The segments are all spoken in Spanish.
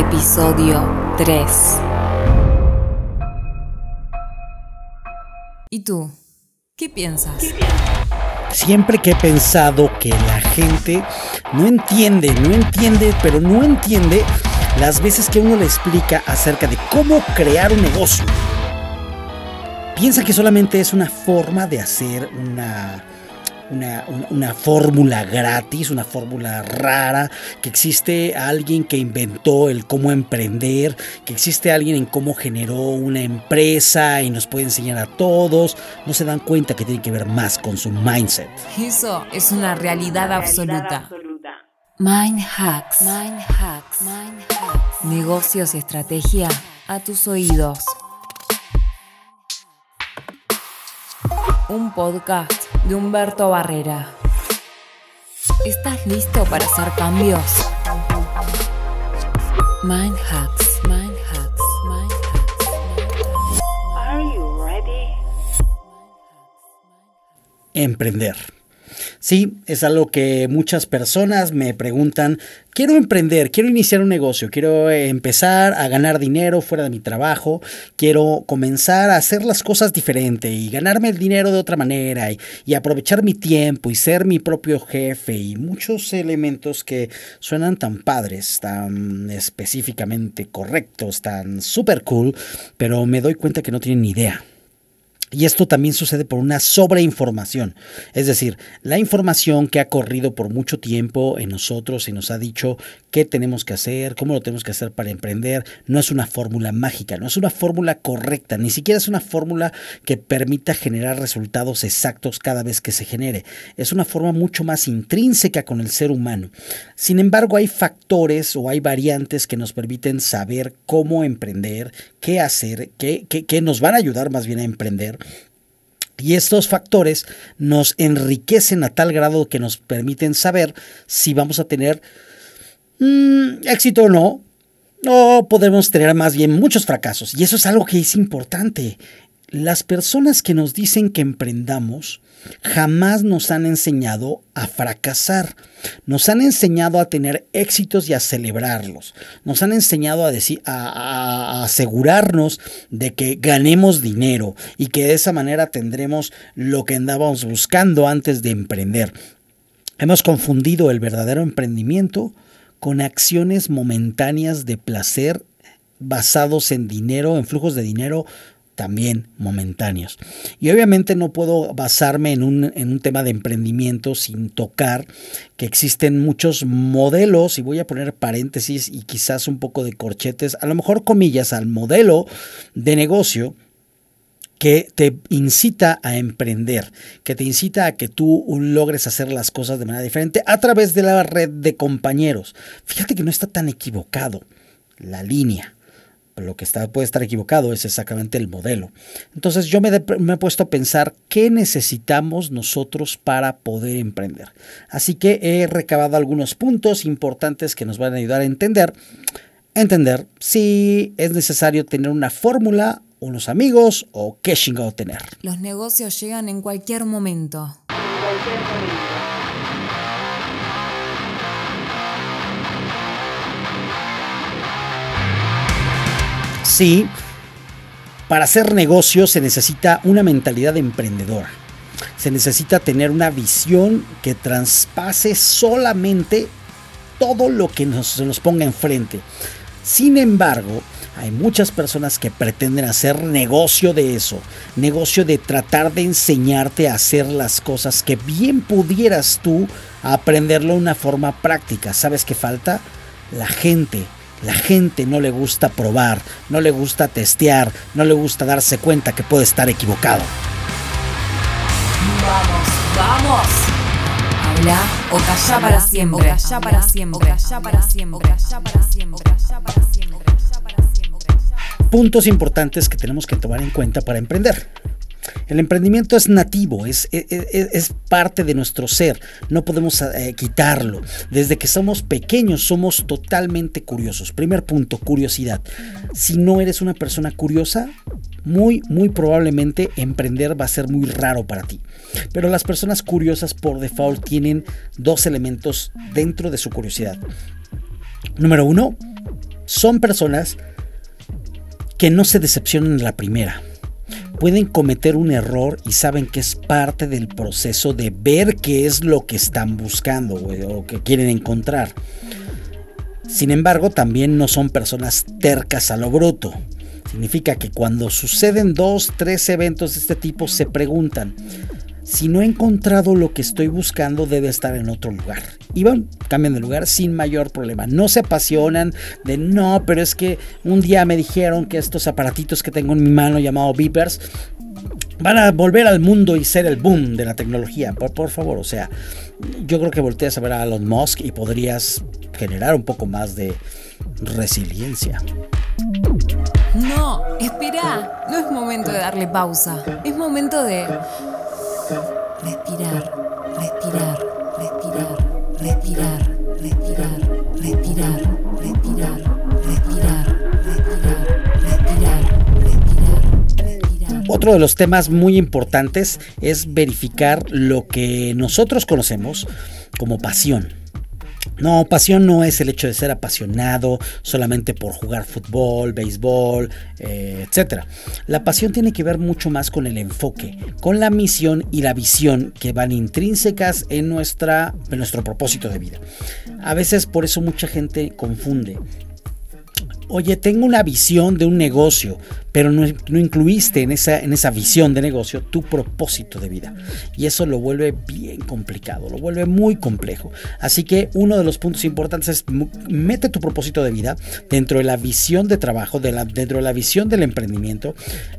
Episodio 3. ¿Y tú? ¿Qué piensas? Siempre que he pensado que la gente no entiende, no entiende, pero no entiende las veces que uno le explica acerca de cómo crear un negocio. Piensa que solamente es una forma de hacer una una, fórmula gratis, una fórmula rara, que existe alguien que inventó el cómo emprender, que existe alguien en cómo generó una empresa y nos puede enseñar a todos, no se dan cuenta que tiene que ver más con su mindset. Eso es una realidad absoluta. Mind hacks. Mind hacks. Mind hacks. Negocios y estrategia a tus oídos. Un podcast de Humberto Barrera. ¿Estás listo para hacer cambios? Mind hacks, mind hacks, mind hacks. Are you ready? Emprender. Sí, es algo que muchas personas me preguntan, quiero emprender, quiero iniciar un negocio, quiero empezar a ganar dinero fuera de mi trabajo, quiero comenzar a hacer las cosas diferente y ganarme el dinero de otra manera y, aprovechar mi tiempo y ser mi propio jefe y muchos elementos que suenan tan padres, tan específicamente correctos, tan super cool, pero me doy cuenta que no tienen ni idea y esto también sucede por una sobreinformación. Es decir, la información que ha corrido por mucho tiempo en nosotros y nos ha dicho qué tenemos que hacer, cómo lo tenemos que hacer para emprender, no es una fórmula mágica, no es una fórmula correcta, ni siquiera es una fórmula que permita generar resultados exactos cada vez que se genere. Es una forma mucho más intrínseca con el ser humano. Sin embargo, hay factores o hay variantes que nos permiten saber cómo emprender, qué hacer, qué, qué nos van a ayudar más bien a emprender y estos factores nos enriquecen a tal grado que nos permiten saber si vamos a tener mm, éxito o no, o podemos tener más bien muchos fracasos. Y eso es algo que es importante. Las personas que nos dicen que emprendamos jamás nos han enseñado a fracasar. Nos han enseñado a tener éxitos y a celebrarlos. Nos han enseñado a, decir, a, asegurarnos de que ganemos dinero y que de esa manera tendremos lo que andábamos buscando antes de emprender. Hemos confundido el verdadero emprendimiento con acciones momentáneas de placer basados en dinero, en flujos de dinero también momentáneos. Y obviamente no puedo basarme en un, en un, tema de emprendimiento sin tocar que existen muchos modelos, y voy a poner paréntesis y quizás un poco de corchetes, a lo mejor comillas, al modelo de negocio que te incita a emprender, que te incita a que tú logres hacer las cosas de manera diferente a través de la red de compañeros. Fíjate que no está tan equivocado la línea lo que está, puede estar equivocado es exactamente el modelo. Entonces yo me, he puesto a pensar qué necesitamos nosotros para poder emprender. Así que he recabado algunos puntos importantes que nos van a ayudar a entender, entender si es necesario tener una fórmula, unos amigos o qué chingado tener. Los negocios llegan en cualquier momento. En cualquier momento. Para hacer negocios se necesita una mentalidad emprendedora. Se necesita tener una visión que traspase solamente todo lo que nos, se nos ponga enfrente. Sin embargo, hay muchas personas que pretenden hacer negocio de eso, negocio de tratar de enseñarte a hacer las cosas que bien pudieras tú aprenderlo de una forma práctica. ¿Sabes qué falta? La gente la gente no le gusta probar, no le gusta testear, no le gusta darse cuenta que puede estar equivocado. Vamos, vamos. Habla o calla para siempre. O calla para siempre. O calla para siempre. O calla para siempre. para siempre. Puntos importantes que tenemos que tomar en cuenta para emprender. El emprendimiento es nativo, es, parte de nuestro ser, no podemos eh, quitarlo. Desde que somos pequeños somos totalmente curiosos. Primer punto, curiosidad. Si no eres una persona curiosa, muy, muy probablemente emprender va a ser muy raro para ti. Pero las personas curiosas por default tienen dos elementos dentro de su curiosidad. Número uno, son personas que no se decepcionan en la primera. Pueden cometer un error y saben que es parte del proceso de ver qué es lo que están buscando o que quieren encontrar. Sin embargo, también no son personas tercas a lo bruto. Significa que cuando suceden dos, tres eventos de este tipo se preguntan, si no he encontrado lo que estoy buscando, debe estar en otro lugar. Y van, cambian de lugar sin mayor problema. No se apasionan de no, pero es que un día me dijeron que estos aparatitos que tengo en mi mano llamado beepers van a volver al mundo y ser el boom de la tecnología. Por, por favor, o sea, yo creo que volteas a ver a Elon Musk y podrías generar un poco más de resiliencia. No, espera, no es momento de darle pausa, es momento de respirar, respirar, respirar, respirar, respirar, respirar, respirar, respirar, respirar, respirar, Otro de los temas muy importantes es verificar lo que nosotros conocemos como pasión. No, pasión no es el hecho de ser apasionado solamente por jugar fútbol, béisbol, eh, etc. La pasión tiene que ver mucho más con el enfoque, con la misión y la visión que van intrínsecas en, nuestra, en nuestro propósito de vida. A veces por eso mucha gente confunde oye, tengo una visión de un negocio, pero no, incluiste en esa, en esa visión de negocio tu propósito de vida. Y eso lo vuelve bien complicado, lo vuelve muy complejo. Así que uno de los puntos importantes es mete tu propósito de vida dentro de la visión de trabajo, dentro de la visión del emprendimiento.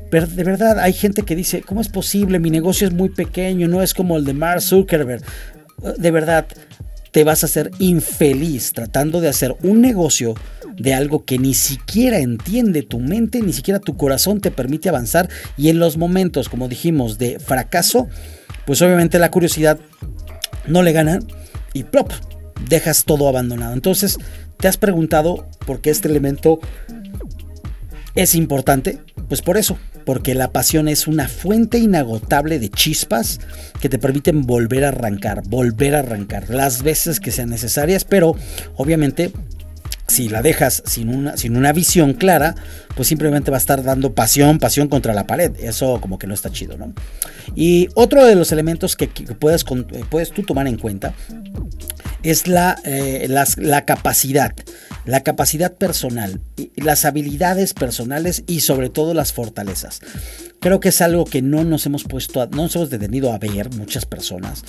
Pero de verdad hay gente que dice, ¿cómo es posible? Mi negocio es muy pequeño, no es como el de Mark Zuckerberg. De verdad, te vas a hacer infeliz tratando de hacer un negocio de algo que ni siquiera entiende tu mente, ni siquiera tu corazón te permite avanzar y en los momentos, como dijimos, de fracaso, pues obviamente la curiosidad no le gana y plop, dejas todo abandonado. Entonces, ¿te has preguntado por qué este elemento es importante? Pues por eso, porque la pasión es una fuente inagotable de chispas que te permiten volver a arrancar, volver a arrancar las veces que sean necesarias, pero obviamente si la dejas sin una, sin una visión clara, pues simplemente va a estar dando pasión, pasión contra la pared. Eso como que no está chido, ¿no? Y otro de los elementos que, puedes, eh, puedes tú tomar en cuenta es la, eh, la, capacidad, la capacidad personal, las habilidades personales y sobre todo las fortalezas. Creo que es algo que no nos hemos puesto, no nos hemos detenido a ver muchas personas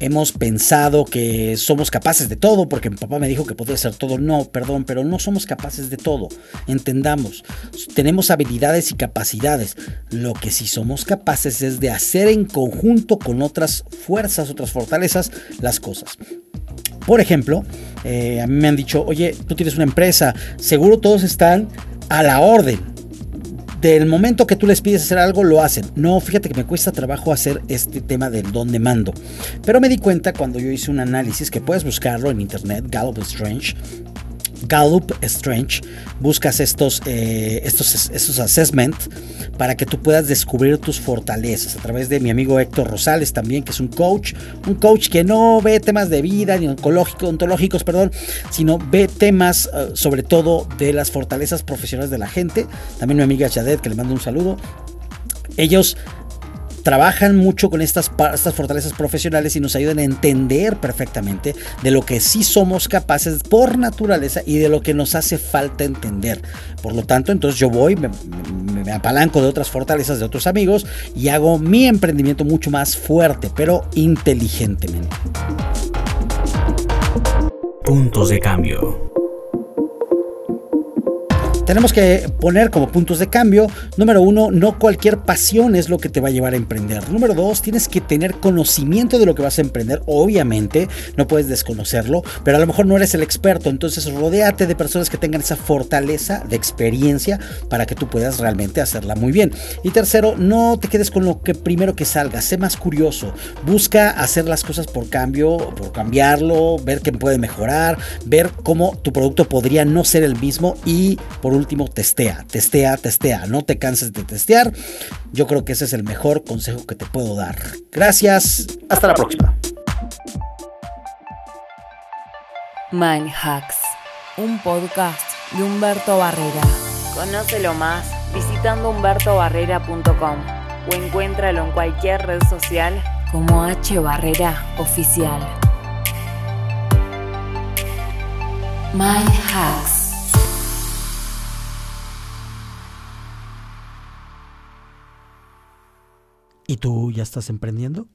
hemos pensado que somos capaces de todo, porque mi papá me dijo que podía hacer todo. No, perdón, pero no somos capaces de todo. Entendamos, tenemos habilidades y capacidades. Lo que sí somos capaces es de hacer en conjunto con otras fuerzas, otras fortalezas, las cosas. Por ejemplo, eh, a mí me han dicho, oye, tú tienes una empresa, seguro todos están a la orden del momento que tú les pides hacer algo, lo hacen. No, fíjate que me cuesta trabajo hacer este tema del don de mando. Pero me di cuenta cuando yo hice un análisis que puedes buscarlo en internet, Gallup Strange, Gallup Strange, buscas estos, eh, estos, estos assessments para que tú puedas descubrir tus fortalezas a través de mi amigo Héctor Rosales también, que es un coach, un coach que no ve temas de vida ni ontológicos, perdón, sino ve temas eh, sobre todo de las fortalezas profesionales de la gente. También mi amiga Chadet, que le mando un saludo. Ellos trabajan mucho con estas, estas fortalezas profesionales y nos ayudan a entender perfectamente de lo que sí somos capaces por naturaleza y de lo que nos hace falta entender. Por lo tanto, entonces yo voy, me, me apalanco de otras fortalezas de otros amigos y hago mi emprendimiento mucho más fuerte, pero inteligentemente. Puntos de cambio tenemos que poner como puntos de cambio, número uno, no cualquier pasión es lo que te va a llevar a emprender. Número dos, tienes que tener conocimiento de lo que vas a emprender. Obviamente, no puedes desconocerlo, pero a lo mejor no eres el experto. Entonces, rodéate de personas que tengan esa fortaleza de experiencia para que tú puedas realmente hacerla muy bien. Y tercero, no te quedes con lo que primero que salga. Sé más curioso. Busca hacer las cosas por cambio, por cambiarlo, ver qué puede mejorar, ver cómo tu producto podría no ser el mismo y por último, testea, testea, testea. No te canses de testear. Yo creo que ese es el mejor consejo que te puedo dar. Gracias. Hasta la próxima. Mind Hacks, un podcast de Humberto Barrera. Conócelo más visitando humbertobarrera.com o encuéntralo en cualquier red social como H Barrera Oficial. Mind Hacks. ¿Y tú ya estás emprendiendo?